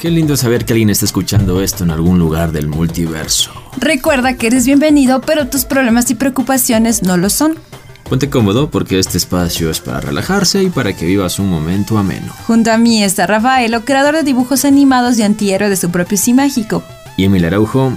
Qué lindo saber que alguien está escuchando esto en algún lugar del multiverso. Recuerda que eres bienvenido, pero tus problemas y preocupaciones no lo son. Ponte cómodo porque este espacio es para relajarse y para que vivas un momento ameno. Junto a mí está Rafaelo, creador de dibujos animados y antihéroe de su propio sí mágico. Y Emil Araujo,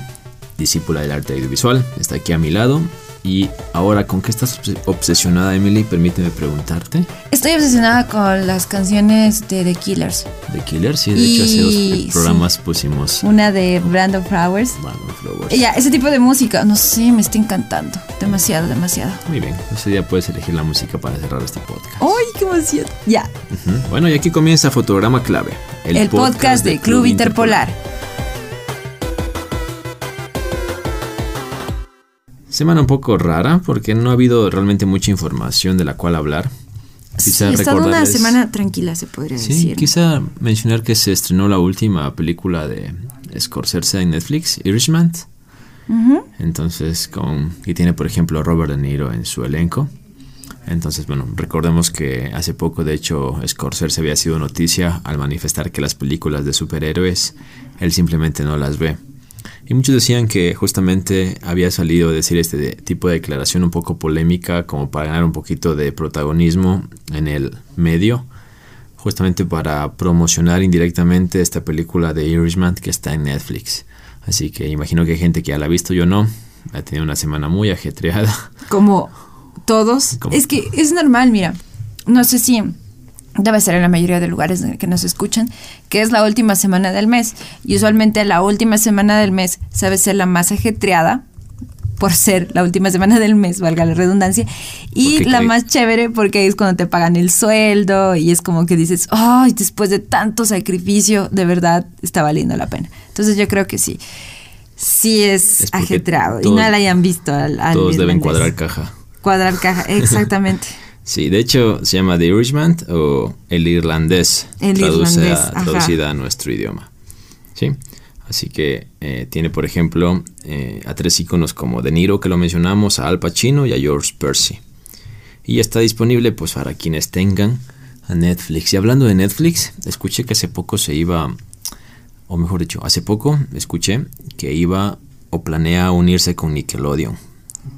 discípula del arte audiovisual, está aquí a mi lado y ahora, ¿con qué estás obsesionada, Emily? Permíteme preguntarte. Estoy obsesionada con las canciones de The Killers. The Killers, sí, de hecho hace dos programas pusimos. Una de Brandon Flowers. Brandon Flowers. Ya, ese tipo de música, no sé, me está encantando. Demasiado, demasiado. Muy bien, ese día puedes elegir la música para cerrar este podcast. ¡Ay, qué emoción! Ya. Bueno, y aquí comienza Fotograma Clave. El, podcast, de, Club, Interpolar. Semana un poco rara porque no ha habido realmente mucha información de la cual hablar. Quizá sí, estado una semana tranquila, se podría sí, decir. Quizá mencionar que se estrenó la última película de Scorsese en Netflix, Irishman. Entonces, con, y tiene por ejemplo a Robert De Niro en su elenco. Entonces, bueno, recordemos que hace poco, de hecho, Scorsese había sido noticia al manifestar que las películas de superhéroes él simplemente no las ve. Y muchos decían que justamente había salido a decir este tipo de declaración un poco polémica como para ganar un poquito de protagonismo en el medio, justamente para promocionar indirectamente esta película de Irishman que está en Netflix. Así que imagino que hay gente que ya la ha visto, yo no. Ha tenido una semana muy ajetreada. Como todos. Es que es normal, mira. No sé si debe ser en la mayoría de lugares que nos escuchan, que es la última semana del mes. Y usualmente la última semana del mes sabe ser la más ajetreada, por ser la última semana del mes, valga la redundancia, y la más chévere porque es cuando te pagan el sueldo y es como que dices, ay, después de tanto sacrificio, de verdad está valiendo la pena. Entonces yo creo que sí, sí es, ajetreado y no la hayan visto al, Todos deben cuadrar caja. Cuadrar caja, exactamente. Sí, de hecho se llama The Irishman o El Irlandés, el irlandés, traducida a nuestro idioma. ¿Sí? Así que eh, tiene, por ejemplo, eh, a tres iconos como De Niro, que lo mencionamos, a Al Pacino y a George Percy. Y está disponible pues para quienes tengan a Netflix. Y hablando de Netflix, escuché que hace poco se iba, o mejor dicho, hace poco escuché que iba o planea unirse con Nickelodeon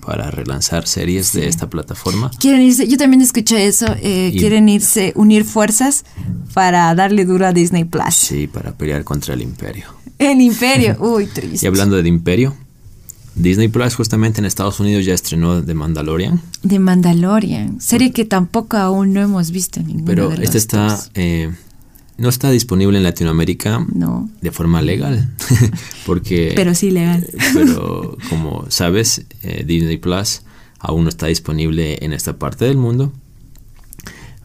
para relanzar series de esta plataforma. Quieren irse, yo también escuché eso, eh, quieren irse, unir fuerzas para darle duro a Disney Plus. Sí, para pelear contra el imperio. El imperio, uy, triste. Y hablando de imperio, Disney Plus justamente en Estados Unidos ya estrenó The Mandalorian. The Mandalorian, serie que tampoco aún no hemos visto ninguna Pero esta está eh, no está disponible en Latinoamérica no. de forma legal. porque. Pero sí legal. Eh, pero como sabes, eh, Disney Plus aún no está disponible en esta parte del mundo.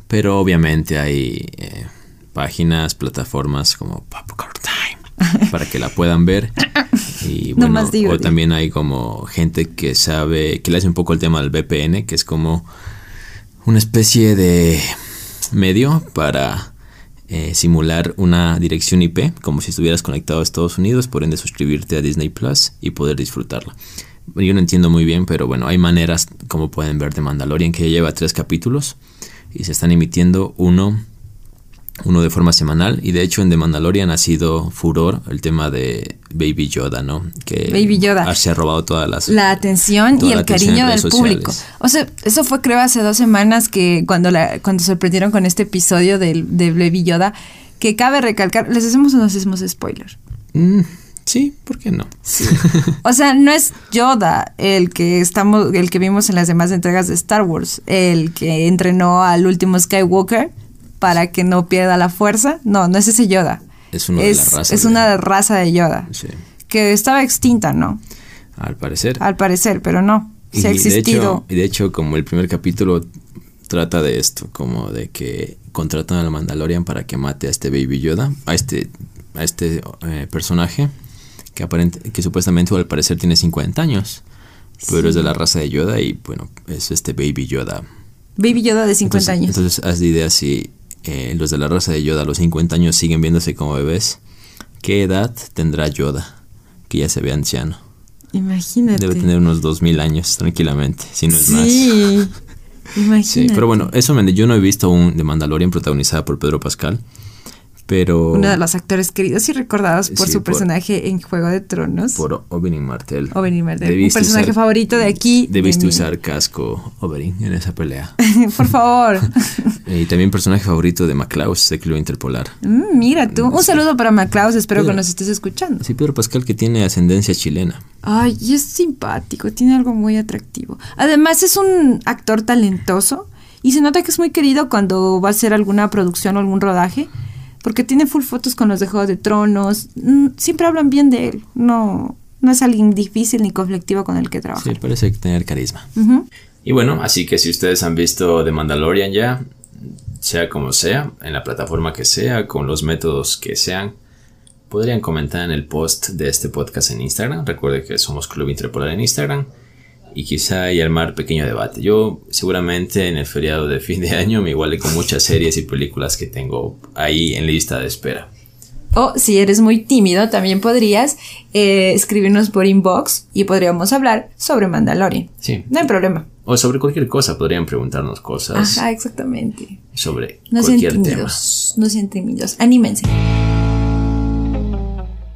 Pero obviamente hay eh, páginas, plataformas como Popcorn Time para que la puedan ver. Y bueno, o también hay como gente que sabe, que le hace un poco el tema del VPN, que es como una especie de medio para eh, simular una dirección IP, como si estuvieras conectado a Estados Unidos, por ende suscribirte a Disney Plus y poder disfrutarla. Yo no entiendo muy bien, pero bueno, hay maneras como pueden ver de Mandalorian que lleva tres capítulos y se están emitiendo uno uno de forma semanal y de hecho en The Mandalorian ha sido furor el tema de Baby Yoda, ¿no? Que Baby Yoda. se ha robado todas las la atención y el cariño del público. O sea, eso fue creo hace dos semanas que cuando la cuando sorprendieron con este episodio de, de Baby Yoda que cabe recalcar, les hacemos o no hacemos spoiler. Mm, sí, ¿por qué no? o sea, no es Yoda el que estamos el que vimos en las demás entregas de Star Wars, el que entrenó al último Skywalker para que no pierda la fuerza. No, no es ese Yoda. Es una de las razas. Es una raza de Yoda. Sí. Que estaba extinta, ¿no? Al parecer. Al parecer, pero no. Se ha existido. y de hecho, como el primer capítulo trata de esto, como de que contratan a la Mandalorian para que mate a este Baby Yoda, a este, a este eh, personaje que, aparente, que supuestamente al parecer tiene 50 años, pero es de la raza de Yoda y bueno, es este Baby Yoda. Baby Yoda de 50 años. Entonces, haz de idea si eh, los de la raza de Yoda a los 50 años siguen viéndose como bebés, ¿qué edad tendrá Yoda? Que ya se ve anciano. Imagínate. Debe tener unos 2000 años tranquilamente, si no es sí. más. Imagínate. pero bueno, eso me, yo no he visto un de Mandalorian protagonizada por Pedro Pascal. Pero. Uno de los actores queridos y recordados por su personaje en Juego de Tronos. Por Oberyn Martell. Oberyn Martell. Un personaje favorito de aquí. Debiste usar casco Oberyn en esa pelea. por favor. y también personaje favorito de Maclaus, de Club Interpolar. Mm, mira tú. Un saludo para Maclaus, espero que nos estés escuchando. Sí, Pedro Pascal que tiene ascendencia chilena. Ay, y es simpático, tiene algo muy atractivo. Además es un actor talentoso y se nota que es muy querido cuando va a hacer alguna producción o algún rodaje porque tiene full fotos con los de Juego de Tronos, mm, siempre hablan bien de él, no, no es alguien difícil ni conflictivo con el que trabaja. Sí, parece tener carisma. Y bueno, así que si ustedes han visto The Mandalorian ya, sea como sea, en la plataforma que sea, con los métodos que sean, podrían comentar en el post de este podcast en Instagram. Recuerde que somos Club Interpolar en Instagram y quizá y armar pequeño debate. Yo seguramente en el feriado de fin de año me iguale con muchas series y películas que tengo ahí en lista de espera. O si eres muy tímido, también podrías eh, escribirnos por inbox y podríamos hablar sobre Mandalorian. Sí. No hay problema. O sobre cualquier cosa, podrían preguntarnos cosas. Ajá, exactamente. Sobre cualquier tema. No sean tímidos, anímense.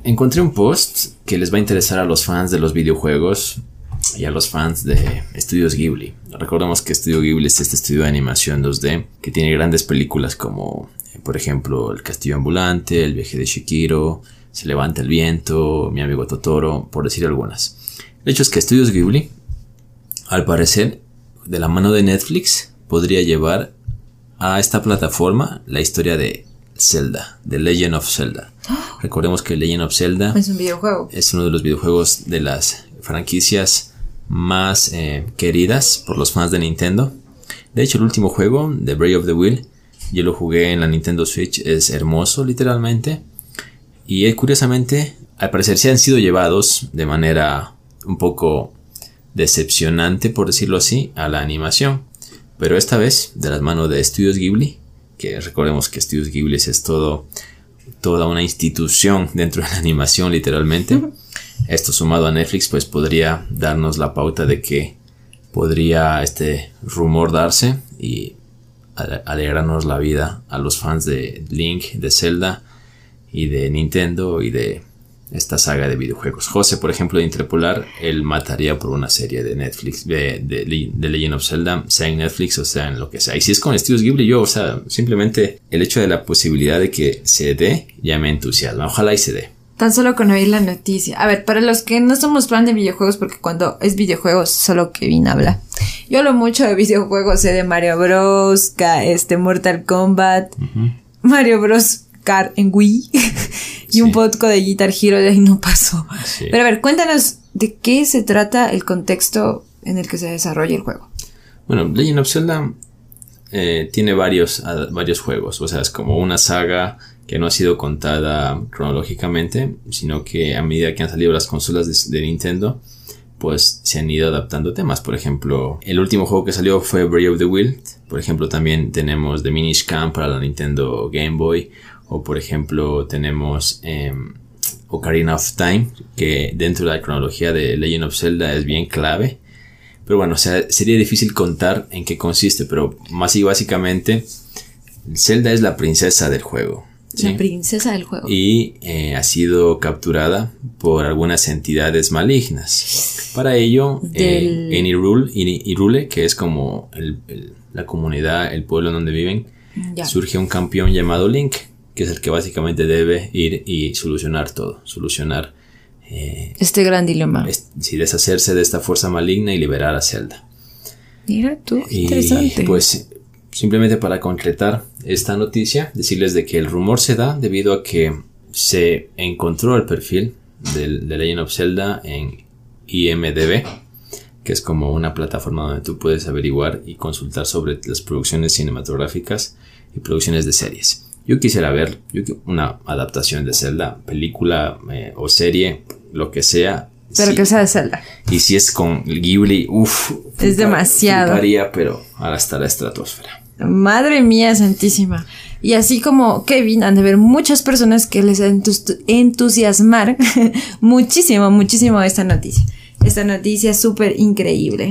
Encontré un post que les va a interesar a los fans de los videojuegos y a los fans de Estudios Ghibli. Recordemos que Estudio Ghibli es este estudio de animación 2D que tiene grandes películas como, por ejemplo, El Castillo Ambulante, El Viaje de Shikiro, Se Levanta el Viento, Mi Amigo Totoro, por decir algunas. El hecho es que Estudios Ghibli, al parecer, de la mano de Netflix, podría llevar a esta plataforma la historia de Zelda, The Legend of Zelda. Recordemos que Legend of Zelda es un videojuego. Es uno de los videojuegos de las franquicias más eh, queridas por los fans de Nintendo. De hecho, el último juego, The Brave of the Wheel, yo lo jugué en la Nintendo Switch, es hermoso literalmente. Y eh, curiosamente, al parecer se han sido llevados de manera un poco decepcionante, por decirlo así, a la animación. Pero esta vez, de las manos de Studios Ghibli, que recordemos que Studios Ghibli es todo, toda una institución dentro de la animación literalmente. Esto sumado a Netflix pues podría darnos la pauta de que podría este rumor darse y alegrarnos la vida a los fans de Link, de Zelda y de Nintendo y de esta saga de videojuegos. José, por ejemplo, de Interpolar, él mataría por una serie de Netflix, de, de, Legend of Zelda, sea en Netflix o sea en lo que sea. Y si es con Studios Ghibli, yo, o sea, simplemente el hecho de la posibilidad de que se dé ya me entusiasma. Ojalá y se dé. Tan solo con oír la noticia. A ver, para los que no somos fan de videojuegos, porque cuando es videojuegos solo Kevin habla. Yo hablo mucho de videojuegos, sé de Mario Bros, este Mortal Kombat, Mario Bros Car en Wii y un poco de Guitar Hero ahí no pasó. Pero a ver, cuéntanos de qué se trata el contexto en el que se desarrolla el juego. Bueno, Legend of Zelda eh, tiene varios, varios juegos, o sea, es como una saga que no ha sido contada cronológicamente, sino que a medida que han salido las consolas de, Nintendo, pues se han ido adaptando temas. Por ejemplo, el último juego que salió fue Breath of the Wild. Por ejemplo, también tenemos The Minish Camp para la Nintendo Game Boy. O por ejemplo, tenemos em, Ocarina of Time, que dentro de la cronología de Legend of Zelda es bien clave. Pero bueno, sería difícil contar en qué consiste, pero más y básicamente, Zelda es la princesa del juego. La princesa del juego. Y eh, ha sido capturada por algunas entidades malignas. Para ello, eh, en Irule, que es como la comunidad, el pueblo donde viven, surge un campeón llamado Link, que es el que básicamente debe ir y solucionar todo, solucionar... Eh, este gran dilema. Si deshacerse de esta fuerza maligna y liberar a Zelda. Mira tú, interesante. Pues simplemente para concretar esta noticia, decirles de que el rumor se da debido a que se encontró el perfil de, de Legend of Zelda en IMDB, que es como una plataforma donde tú puedes averiguar y consultar sobre las producciones cinematográficas y producciones de series. Yo quisiera ver una adaptación de Zelda, película eh, o serie, lo que sea. Pero que sea de Zelda. Y si es con Ghibli, uff. Es demasiado. pero hasta la estratosfera. Madre mía santísima. Y así como Kevin, han de ver muchas personas que les entusiasmar muchísimo, muchísimo esta noticia. Esta noticia es súper increíble.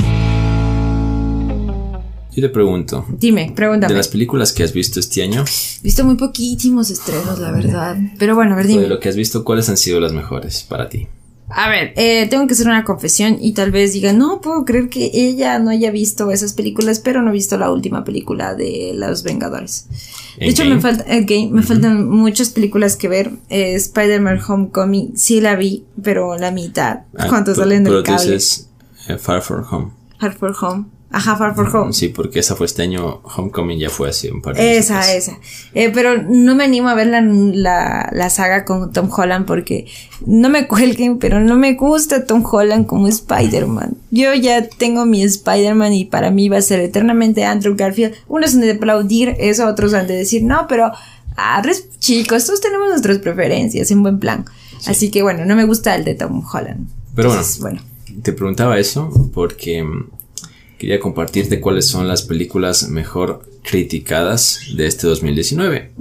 Yo te pregunto. Dime, pregúntame. De las películas que has visto este año. He visto muy poquísimos estrenos, la verdad. Pero bueno, a ver, dime. De lo que has visto, ¿cuáles han sido las mejores para ti? A ver, eh, tengo que hacer una confesión y tal vez diga, no puedo creer que ella no haya visto esas películas, pero no he visto la última película de Los Vengadores. De hecho, me, falta, me faltan muchas películas que ver. Eh, Spider-Man Homecoming sí la vi, pero la mitad. Ah, ¿Cuántos salen del cable? Dices, eh, Far From Home. Far From Home. Ajá, Far From Home. Sí, porque esa fue este año, Homecoming ya fue hace un par de Esa, esa. Eh, pero no me animo a ver la, la, la, saga con Tom Holland porque no me cuelguen, pero no me gusta Tom Holland como Spider-Man. Yo ya tengo mi Spider-Man y para mí va a ser eternamente Andrew Garfield. Unos han de aplaudir eso, otros han de decir, no, pero ah, chicos, todos tenemos nuestras preferencias en buen plan. Así que bueno, no me gusta el de Tom Holland. Pero bueno, te preguntaba eso porque quería compartirte cuáles son las películas mejor criticadas de este 2019.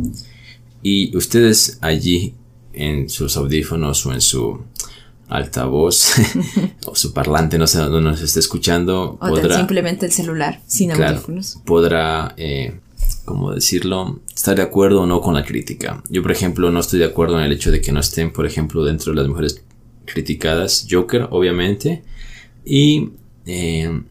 Y ustedes allí en sus audífonos o en su altavoz o su parlante, no sé dónde nos esté escuchando, o podrá simplemente el celular sin audífonos. Podrá, eh, como decirlo, estar de acuerdo o no con la crítica. Yo, por ejemplo, no estoy de acuerdo en el hecho de que no estén, por ejemplo, dentro de las mejores criticadas Joker, obviamente, y eh,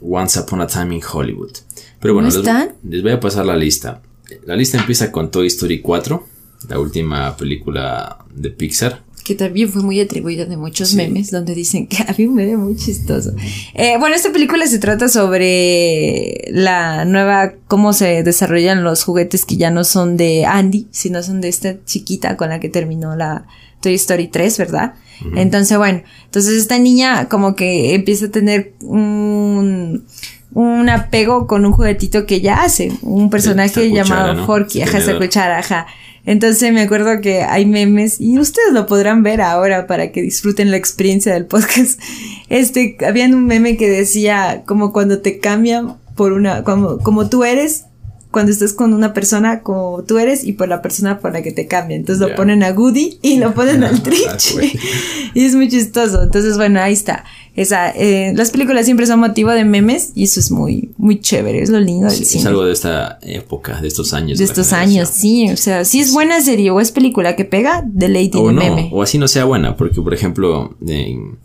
Once Upon a Time in Hollywood. Pero bueno, les, voy a pasar la lista. La lista empieza con Toy Story 4, la última película de Pixar. Que también fue muy atribuida de muchos memes, donde dicen que había un meme muy chistoso. Eh, bueno, esta película se trata sobre la nueva, cómo se desarrollan los juguetes que ya no son de Andy, sino son de esta chiquita con la que terminó la Toy Story 3, ¿verdad? Entonces, bueno, entonces esta niña como que empieza a tener un, un apego con un juguetito que ella hace, un personaje llamado Forky, ajá, esa cuchara, ajá. Entonces me acuerdo que hay memes y ustedes lo podrán ver ahora para que disfruten la experiencia del podcast. Este, había un meme que decía como cuando te cambian por una, como, como tú eres, cuando estás con una persona como tú eres y por la persona por la que te cambia. Entonces lo ponen a Goody y lo ponen al Trich. y es muy chistoso. Entonces, bueno, ahí está. Esa, eh, las películas siempre son motivo de memes y eso es muy, muy chévere, es lo lindo del cine. Es algo de esta época, de estos años. De estos años, sí. O sea, si es buena serie o es película que pega, de ley tiene meme. O así no sea buena, porque por ejemplo, en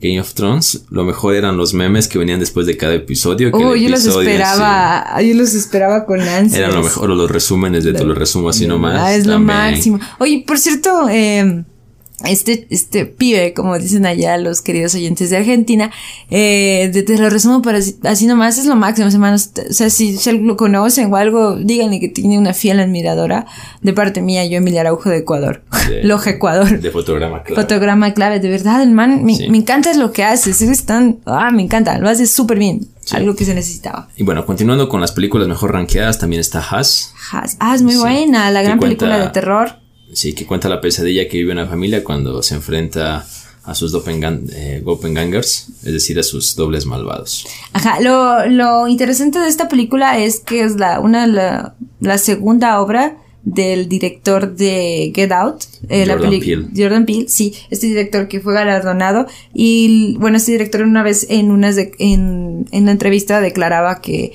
Game of Thrones, lo mejor eran los memes que venían después de cada episodio. oh, yo los esperaba, yo los esperaba con ansias. Eran lo mejor, los resúmenes de, todo lo resumo así nomás. Ah, es lo máximo. Oye, por cierto, eh, este, este pibe, como dicen allá los queridos oyentes de Argentina, eh, te, lo resumo para así, nomás, es lo máximo, hermanos. O sea, si, si lo conocen o algo, díganle que tiene una fiel admiradora de parte mía, yo Emilia Araujo de Ecuador. Loja Ecuador. De fotograma clave. Fotograma clave, de verdad, el man, me, me encanta lo que hace, es tan, ah, me encanta, lo hace súper bien. Algo que se necesitaba. Y bueno, continuando con las películas mejor rankeadas, también está Haas. Haas, ah, es muy buena, la gran película de terror Sí, que cuenta la pesadilla que vive una familia cuando se enfrenta a sus eh, doppelgangers, es decir, a sus dobles malvados. Ajá, lo, lo interesante de esta película es que es la, una, la, la segunda obra del director de Get Out, eh, Jordan la Peele. Jordan Peele, sí, este director que fue galardonado y bueno, este director una vez en unas de, en, en una entrevista declaraba que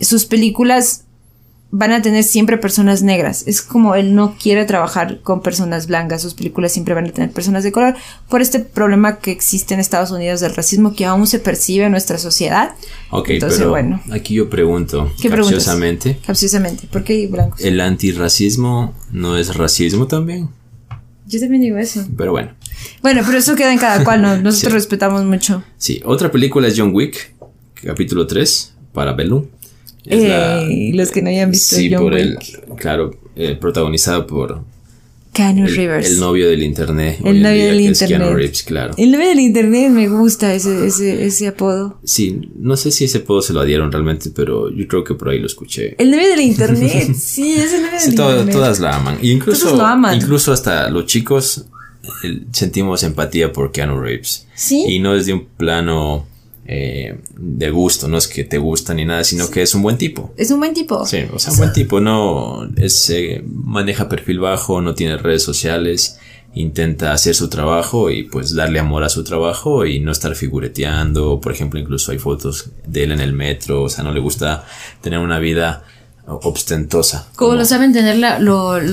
sus películas van a tener siempre personas negras. Es como él no quiere trabajar con personas blancas. Sus películas siempre van a tener personas de color por este problema que existe en Estados Unidos del racismo que aún se percibe en nuestra sociedad. Ok, Entonces, pero bueno. Aquí yo pregunto, ¿Qué capciosamente. Capciosamente, ¿por qué blancos? ¿El antirracismo no es racismo también? Yo también digo eso. Pero bueno. Bueno, pero eso queda en cada cual, ¿no? nosotros respetamos mucho. Sí, otra película es John Wick, capítulo 3, para Eh, los que no hayan visto sí, por el, claro, eh, protagonizado por Keanu Rivers. El novio del internet. El novio del internet. claro. El novio del internet me gusta ese, ese, ese apodo. Sí, no sé si ese apodo se lo dieron realmente, pero yo creo que por ahí lo escuché. El novio del internet, sí, ese novio del internet. Todas la aman. Y incluso, incluso hasta los chicos sentimos empatía por Keanu Reeves. Sí. Y no desde un plano eh, de gusto, no es que te gusta ni nada, sino que es un buen tipo. Es un buen tipo. Sí, o sea, un buen tipo, no es, maneja perfil bajo, no tiene redes sociales intenta hacer su trabajo y pues darle amor a su trabajo y no estar figureteando. Por ejemplo, incluso hay fotos de él en el metro, o sea, no le gusta tener una vida ostentosa. Como, lo saben tener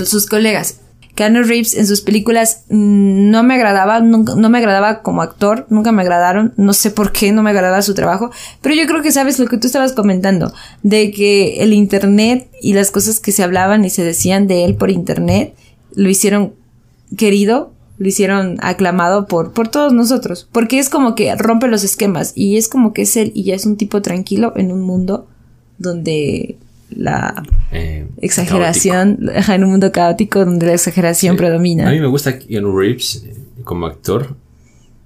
sus colegas. Keanu Reeves en sus películas mm, no me agradaba, no me agradaba como actor, nunca me agradaron, no sé por qué no me agradaba su trabajo, pero yo creo que sabes lo que tú estabas comentando, de que el internet y las cosas que se hablaban y se decían de él por internet lo hicieron querido, lo hicieron aclamado por, por todos nosotros, porque es como que rompe los esquemas y es como que es él y ya es un tipo tranquilo en un mundo donde la eh, exageración, en un mundo caótico donde la exageración predomina. A mí me gusta Keanu Reeves eh, como actor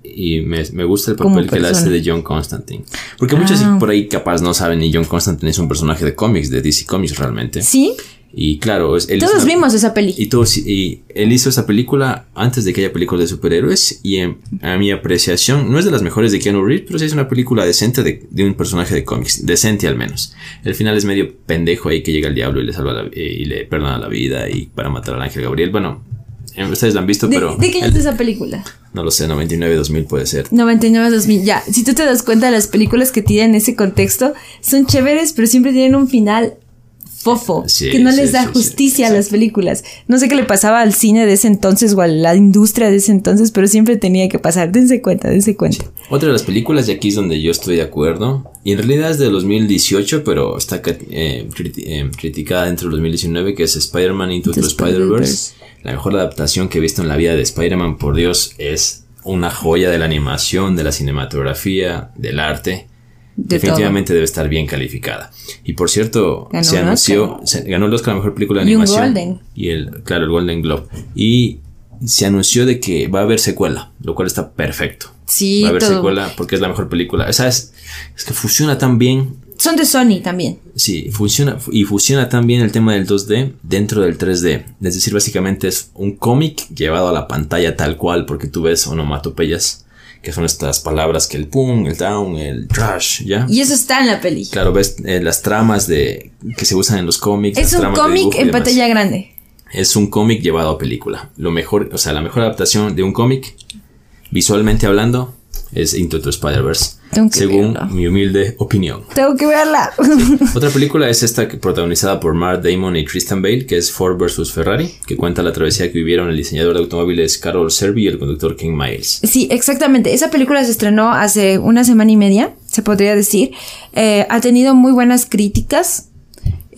y me, gusta el papel que él hace de John Constantine. Porque muchos ah. por ahí capaz no saben ni John Constantine es un personaje de cómics, de DC Comics realmente. Sí. Y claro, él todos vimos esa película. Y, todos, y él hizo esa película antes de que haya películas de superhéroes. Y a mi apreciación, no es de las mejores de Keanu Reeves, pero sí es una película decente de, un personaje de cómics. Decente al menos. El final es medio pendejo ahí que llega el diablo y le salva y le perdona la vida y para matar al ángel Gabriel. Bueno, eh, ustedes la han visto, pero. ¿De qué año es esa película? No lo sé, 99-2000 puede ser. 99-2000, ya. Si tú te das cuenta, las películas que tienen ese contexto son chéveres, pero siempre tienen un final fofo, que no les da justicia a las películas. No sé qué le pasaba al cine de ese entonces o a la industria de ese entonces, pero siempre tenía que pasar. Dense cuenta, dense cuenta. Otra de las películas, y aquí es donde yo estoy de acuerdo, y en realidad es de 2018, pero está eh, eh, criticada dentro del 2019, que es Spider-Man Into the, Spider-Verse. la mejor adaptación que he visto en la vida de Spider-Man, por Dios, es una joya de la animación, de la cinematografía, del arte definitivamente debe estar bien calificada. Y por cierto, se anunció, ganó el Oscar a la mejor película de animación. Y el, claro, el Golden Globe. Y se anunció de que va a haber secuela, lo cual está perfecto. Sí, va a haber secuela porque es la mejor película. O es, es que funciona tan bien. Son de Sony también. Sí, funciona y funciona tan bien el tema del 2D dentro del 3D. Es decir, básicamente es un cómic llevado a la pantalla tal cual porque tú ves onomatopeyas que son estas palabras que el pum, el down, el trash, ¿ya? Y eso está en la peli. Claro, ves eh, las tramas de que se usan en los cómics. Es un cómic en pantalla grande. Es un cómic llevado a película. Lo mejor, o sea, la mejor adaptación de un cómic, visualmente hablando, es Into the Spider-Verse. Según mi humilde opinión. Tengo que verla. Otra película es esta protagonizada por Mark Damon y Christian Bale, que es Ford vs. Ferrari, que cuenta la travesía que vivieron el diseñador de automóviles Carol Servi y el conductor King Miles. Sí, exactamente. Esa película se estrenó hace una semana y media, se podría decir. Eh, ha tenido muy buenas críticas.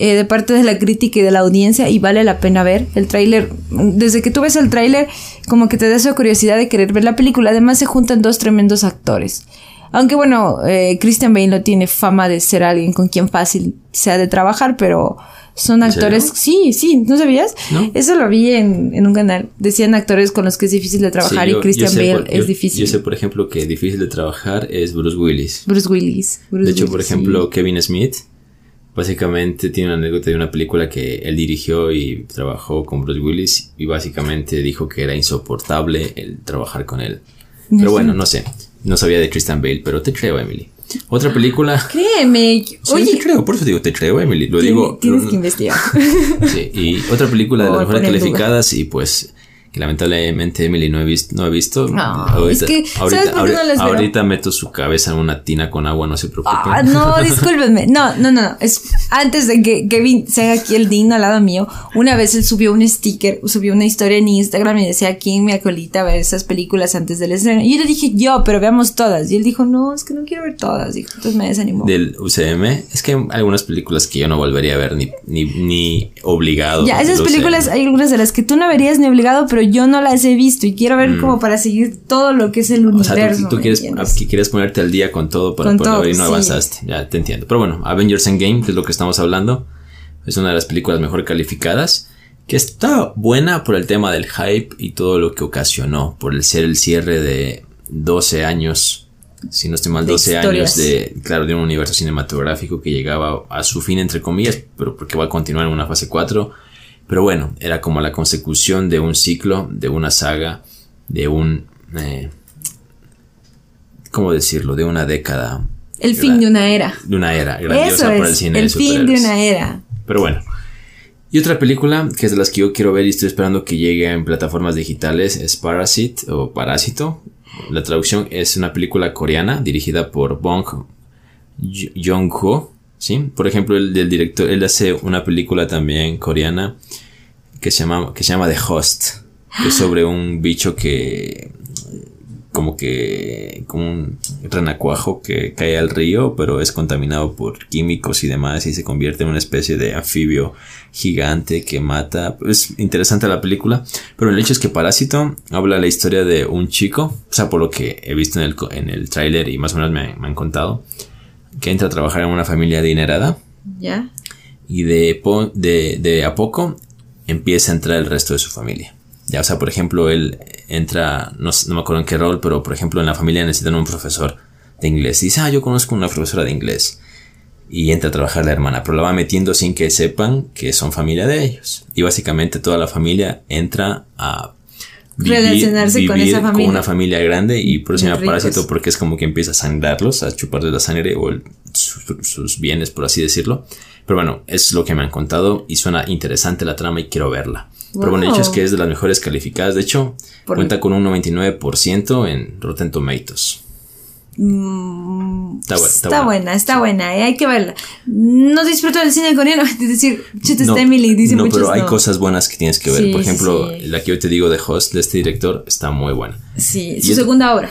Eh, de parte de la crítica y de la audiencia y vale la pena ver el tráiler. Desde que tú ves el tráiler, como que te da esa curiosidad de querer ver la película. Además se juntan dos tremendos actores. Aunque bueno, eh, Christian Bale no tiene fama de ser alguien con quien fácil sea de trabajar, pero son actores. Sí, sí, ¿no sabías? Eso lo vi en, un canal. Decían actores con los que es difícil de trabajar y Christian Bale es difícil. Yo sé, por ejemplo, que difícil de trabajar es Bruce Willis. Bruce Willis. de hecho, por ejemplo, Kevin Smith. Básicamente tiene una anécdota de una película que él dirigió y trabajó con Bruce Willis y básicamente dijo que era insoportable el trabajar con él. Pero bueno, no sé. No sabía de Christian Bale, pero te creo, Emily. Otra película. Créeme. Oye, te creo, por eso digo, te creo, Emily. Lo digo. Tienes que investigar. Sí, y otra película de las mejores calificadas y pues que lamentablemente Emily no he visto. No he visto. No, ahorita, es que, ahorita, ahorita, ahorita, meto su cabeza en una tina con agua, no se preocupen. Ah, no, discúlpenme. No, no, no. Es, antes de que Kevin sea aquí el digno al lado mío, una vez él subió un sticker, subió una historia en Instagram y decía aquí en mi acolita ver esas películas antes del estreno. Y yo le dije, yo, pero veamos todas. Y él dijo, no, es que no quiero ver todas. Y entonces me desanimó. Del UCM, es que hay algunas películas que yo no volvería a ver ni, ni, ni obligado. Ya, esas películas, hay algunas de las que tú no verías ni obligado, pero yo no las he visto y quiero ver mm. como para seguir todo lo que es el universo. O sea, tú, quieres, quieres ponerte al día con todo para poder ver y no avanzaste. Ya te entiendo. Pero bueno, Avengers Endgame, que es lo que estamos hablando, es una de las películas mejor calificadas. Que está buena por el tema del hype y todo lo que ocasionó, por el ser el cierre de 12 años si no estoy mal, 12 años de, claro, de un universo cinematográfico que llegaba a su fin, entre comillas, pero porque va a continuar en una fase 4 pero bueno, era como la consecución de un ciclo, de una saga, de un... Eh, ¿Cómo decirlo? De una década. El fin de una era. De una era grandiosa Eso es, el fin de una era. Pero bueno, Y otra película que es de las que yo quiero ver y estoy esperando que llegue en plataformas digitales es Parasite o Parásito. La traducción es una película coreana dirigida por Bong Joon-ho. ¿sí? Por ejemplo, el del director, él hace una película también coreana que se llama, que se llama The Host, que es sobre un bicho que como que como un renacuajo que cae al río pero es contaminado por químicos y demás y se convierte en una especie de anfibio gigante que mata. Es interesante la película pero el hecho es que Parásito habla la historia de un chico o sea por lo que he visto en el, en el tráiler y más o menos me, han contado que entra a trabajar en una familia adinerada. Ya. Y de, de, de a poco empieza a entrar el resto de su familia ya, o sea, por ejemplo, él entra, no, me acuerdo en qué rol, pero por ejemplo en la familia necesitan un profesor de inglés. Y dice, ah, yo conozco una profesora de inglés. Y entra a trabajar la hermana, pero la va metiendo sin que sepan que son familia de ellos. Y básicamente toda la familia entra a relacionarse con esa familia. Con una familia grande y por eso se llama parásito porque es como que empieza a sangrarlos, a chuparles la sangre o sus bienes, por así decirlo. Pero bueno, es lo que me han contado y suena interesante la trama y quiero verla. Pero bueno, el hecho es que es de las mejores calificadas. De hecho, cuenta con un 99% en Rotten Tomatoes. Mm, está, buena, está, buena, eh, hay que verla. No disfruto del cine coreano, es decir, Chute no, Emily dice No, pero hay cosas buenas que tienes que ver. Por ejemplo, la que yo te digo de Host, de este director, está muy buena. Sí, su segunda obra.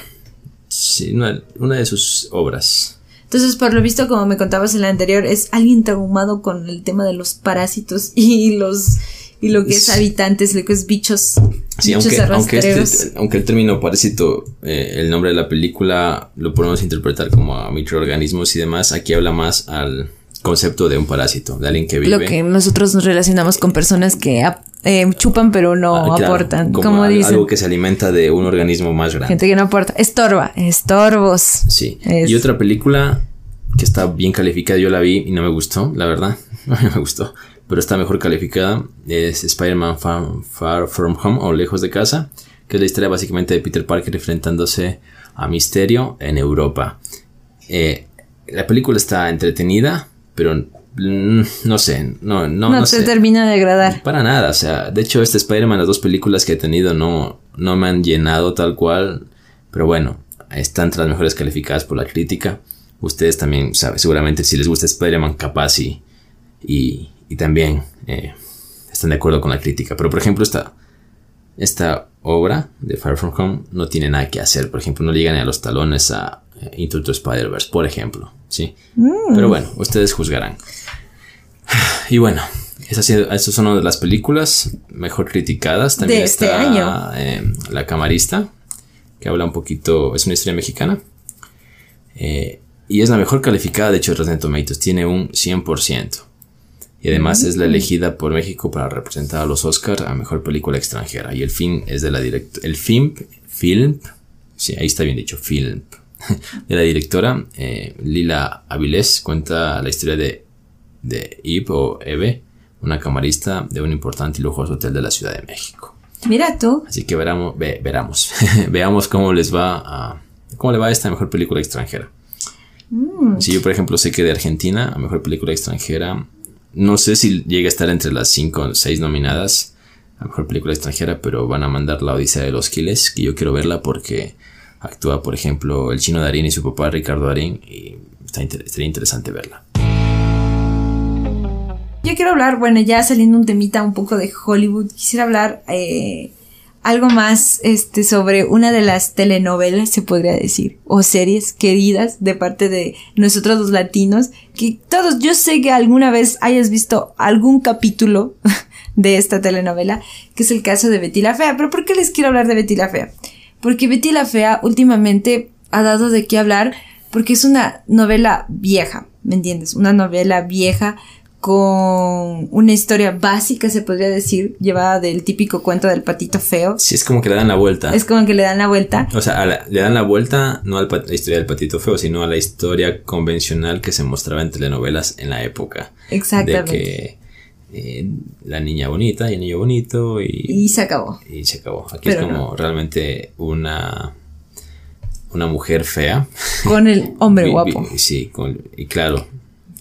Sí, una, una de sus obras. Entonces, por lo visto, como me contabas en la anterior, es alguien traumado con el tema de los parásitos y los y lo que es, habitantes, lo que es bichos. Sí, aunque, aunque, este, aunque, el término parásito, eh, el nombre de la película lo podemos interpretar como a microorganismos y demás, aquí habla más al concepto de un parásito, de alguien que vive. Lo que nosotros nos relacionamos con personas que eh, chupan pero no ah, aportan, como, dicen. Algo que se alimenta de un organismo más grande. Gente que no aporta. Estorba, estorbos. Sí. Y otra película que está bien calificada, yo la vi y no me gustó, la verdad. No me gustó pero está mejor calificada, es Spider-Man Far, From Home o Lejos de Casa, que es la historia básicamente de Peter Parker enfrentándose a Misterio en Europa. Eh, la película está entretenida, pero no sé, no, no, no, se termina de agradar. Para nada, o sea, de hecho este Spider-Man, las dos películas que he tenido no, no me han llenado tal cual, pero bueno, están entre las mejores calificadas por la crítica. Ustedes también, saben, seguramente si les gusta Spider-Man, capaz y, y, y también eh, están de acuerdo con la crítica. Pero por ejemplo, esta, esta obra de Far From Home no tiene nada que hacer. Por ejemplo, no llegan a los talones a eh, Into the Spider-Verse, por ejemplo. ¿sí? Mm. Pero bueno, ustedes juzgarán. Y bueno, esas, son una de las películas mejor criticadas. También de este está año. Eh, la Camarista, que habla un poquito, es una historia mexicana. y es la mejor calificada, de hecho, de Rotten Tomatoes. Tiene un 100%. Y además es la mm. elegida por México para representar a los Oscars a Mejor Película Extranjera. Y el film es de la directora... El film... Film... Sí, ahí está bien dicho. Film. De la directora eh, Lila Avilés cuenta la historia de, de Eve o Eve, una camarista de un importante y lujoso hotel de la Ciudad de México. Mira tú. Así que veramos, veramos, veamos cómo les va a, cómo le va a esta mejor película extranjera. Mm. Si yo, por ejemplo, sé que de Argentina, a mejor película extranjera, no sé si llega a estar entre las 5 o 6 nominadas a mejor película extranjera, pero van a mandar La Odisea de los Giles, que yo quiero verla porque actúa, por ejemplo, el chino Darín y su papá Ricardo Darín, y está sería interesante verla. Yo quiero hablar, bueno, ya saliendo un temita un poco de Hollywood, quisiera hablar eh, algo más este, sobre una de las telenovelas, se podría decir, o series queridas de parte de nosotros los latinos, que todos, yo sé que alguna vez hayas visto algún capítulo de esta telenovela, que es el caso de Betty la Fea. Pero ¿por qué les quiero hablar de Betty la Fea? Porque Betty la Fea últimamente ha dado de qué hablar porque es una novela vieja, ¿me entiendes? Una novela vieja con una historia básica, se podría decir, llevada del típico cuento del patito feo. Sí, es como que le dan la vuelta. Es como que le dan la vuelta. O sea, le dan la vuelta no a la historia del patito feo, sino a la historia convencional que se mostraba en telenovelas en la época. Exactamente. De que eh, la niña bonita y el niño bonito y... Y se acabó. Y se acabó. Aquí es como realmente una... Una mujer fea. Con el hombre guapo. sí, y claro,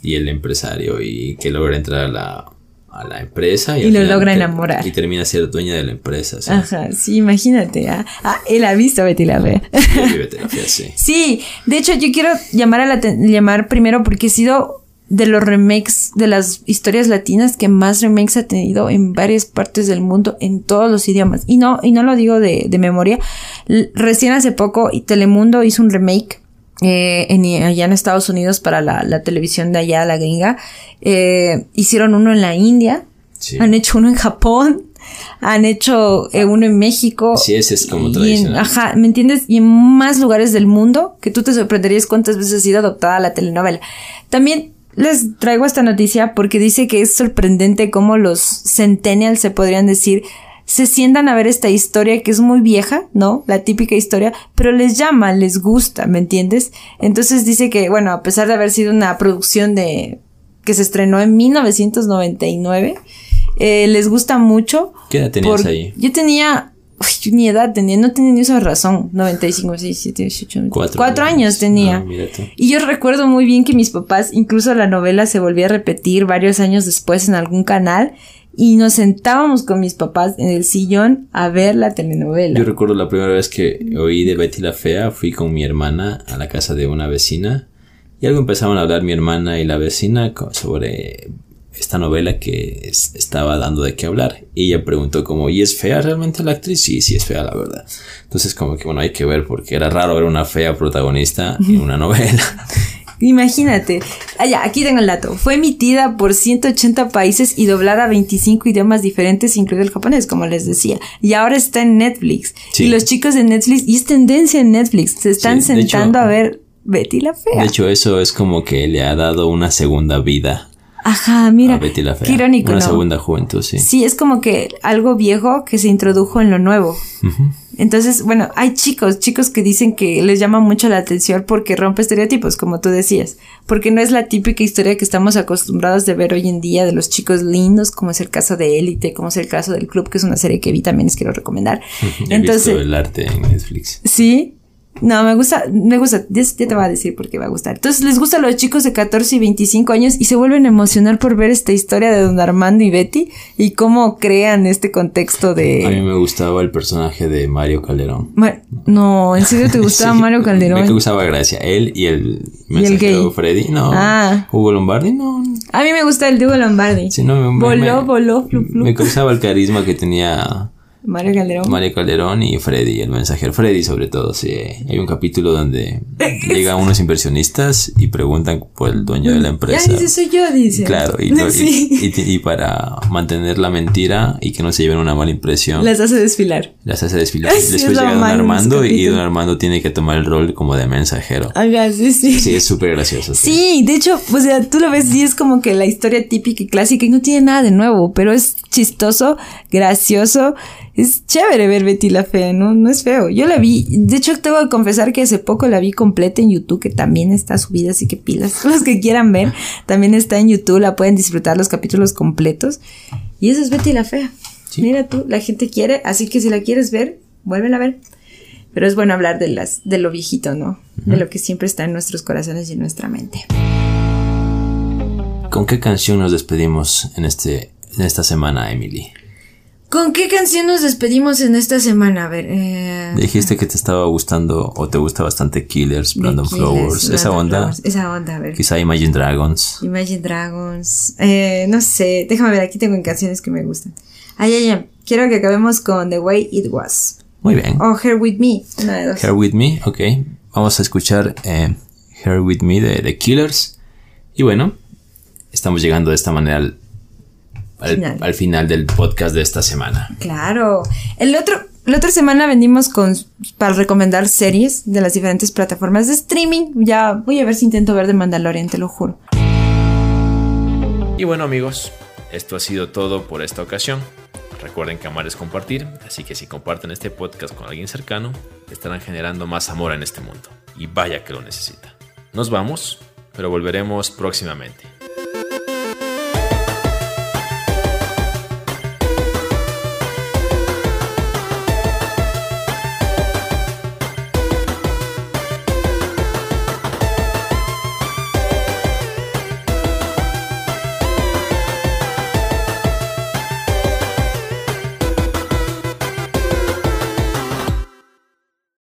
y el empresario y que logra entrar a la a la empresa y, lo logra enamorar. Y termina siendo dueña de la empresa. Ajá, sí, imagínate. ¿ah? ah, él ha visto Betty la Fea. Sí, Betty la Fea, sí. sí, de hecho yo quiero llamar, a la llamar primero porque he sido de los remakes de las historias latinas que más remakes ha tenido en varias partes del mundo en todos los idiomas y no y no lo digo de, de memoria recién hace poco Telemundo hizo un remake eh, en, allá en Estados Unidos para la, la televisión de allá, la gringa. Eh, hicieron uno en la India, han hecho uno en Japón, han hecho eh, uno en México. Sí, ese es como tradicional. ajá, ¿me entiendes? Y en más lugares del mundo que tú te sorprenderías cuántas veces ha sido adoptada la telenovela. También les traigo esta noticia porque dice que es sorprendente cómo los centennials se podrían decir se sientan a ver esta historia que es muy vieja, ¿no? La típica historia, pero les llama, les gusta, ¿me entiendes? Entonces dice que, bueno, a pesar de haber sido una producción de que se estrenó en 1999, eh, les gusta mucho. ¿Qué edad tenías ahí? Yo tenía Uy, ni edad tenía, no tenía ni esa razón. 95, 6, 7, 8, 9. Cuatro, Cuatro años, tenía. Ah, y yo recuerdo muy bien que mis papás, incluso la novela se volvió a repetir varios años después en algún canal y nos sentábamos con mis papás en el sillón a ver la telenovela. Yo recuerdo la primera vez que oí de Betty la Fea, fui con mi hermana a la casa de una vecina y algo empezaban a hablar mi hermana y la vecina sobre esta novela que estaba dando de qué hablar. Y ella preguntó como, ¿y es fea realmente la actriz? Sí, sí es fea la verdad. Entonces como que bueno, hay que ver porque era raro ver una fea protagonista en una novela. Imagínate. Allá, aquí tengo el dato. Fue emitida por 180 países y doblada a 25 idiomas diferentes, incluido el japonés, como les decía. Y ahora está en Netflix. Y los chicos de Netflix, y es tendencia en Netflix, se están sentando a ver Betty la Fea. De hecho, eso es como que le ha dado una segunda vida. Ajá, mira. Betty la Fea. Qué irónico. Una segunda juventud, sí. Sí, es como que algo viejo que se introdujo en lo nuevo. Entonces, bueno, hay chicos, chicos que dicen que les llama mucho la atención porque rompe estereotipos, como tú decías, porque no es la típica historia que estamos acostumbrados de ver hoy en día de los chicos lindos, como es el caso de Élite, como es el caso del Club, que es una serie que vi también les quiero recomendar. Entonces, el arte en Netflix. Sí, no, me gusta, me gusta, ya, te va a decir por qué va a gustar. Entonces les gusta a los chicos de 14 y 25 años y se vuelven a emocionar por ver esta historia de don Armando y Betty y cómo crean este contexto de... A mí me gustaba el personaje de Mario Calderón. no, ¿en serio te gustaba Mario Calderón? Me causaba gracia, él y el ¿Y el? Freddy, no. Ah. Hugo Lombardi, no. A mí me gusta el de Hugo Lombardi. Sí, no, me, voló, voló, flu, flu. Me causaba el carisma que tenía Mario Calderón. Mario Calderón y Freddy, el mensajero. Freddy, sobre todo, sí. Hay un capítulo donde llegan unos inversionistas y preguntan por el dueño de la empresa. Ya dice, soy yo, dice. Claro, y, y, para mantener la mentira y que no se lleven una mala impresión. Las hace desfilar. Las hace desfilar. Después llega Don Armando y Don Armando tiene que tomar el rol como de mensajero. sí, sí. Sí, es súper gracioso. Sí. de hecho, o sea, tú lo ves y es como que la historia típica y clásica y no tiene nada de nuevo, pero es chistoso, gracioso es chévere ver Betty la Fea, ¿no? No es feo. Yo la vi, de hecho tengo que confesar que hace poco la vi completa en YouTube, que también está subida, así que pilas. Los que quieran ver, también está en YouTube, la pueden disfrutar los capítulos completos. Y esa es Betty la Fea. Mira tú, la gente quiere, así que si la quieres ver, vuélvela a ver. Pero es bueno hablar de las, de lo viejito, ¿no? De lo que siempre está en nuestros corazones y en nuestra mente. ¿Con qué canción nos despedimos en este, en esta semana, Emily? ¿Con qué canción nos despedimos en esta semana? A ver. Eh... Dijiste que te estaba gustando o te gusta bastante Killers, Brandon Flowers, esa onda. esa onda, a ver. Quizá Imagine Dragons. Imagine Dragons. Eh, no sé, déjame ver, aquí tengo canciones que me gustan. Ay, ay, ay. Quiero que acabemos con The Way It Was. Muy bien. O Here With Me, una de dos. Here With Me, ok. Vamos a escuchar eh, Here With Me de The Killers. Y bueno, estamos llegando de esta manera al al final. del podcast de esta semana. Claro. El otro, la otra semana venimos con para recomendar series de las diferentes plataformas de streaming. Ya voy a ver si intento ver de Mandalorian, te lo juro. Y bueno amigos, esto ha sido todo por esta ocasión. Recuerden que amar es compartir, así que si comparten este podcast con alguien cercano, estarán generando más amor en este mundo. Y vaya que lo necesita. Nos vamos, pero volveremos próximamente.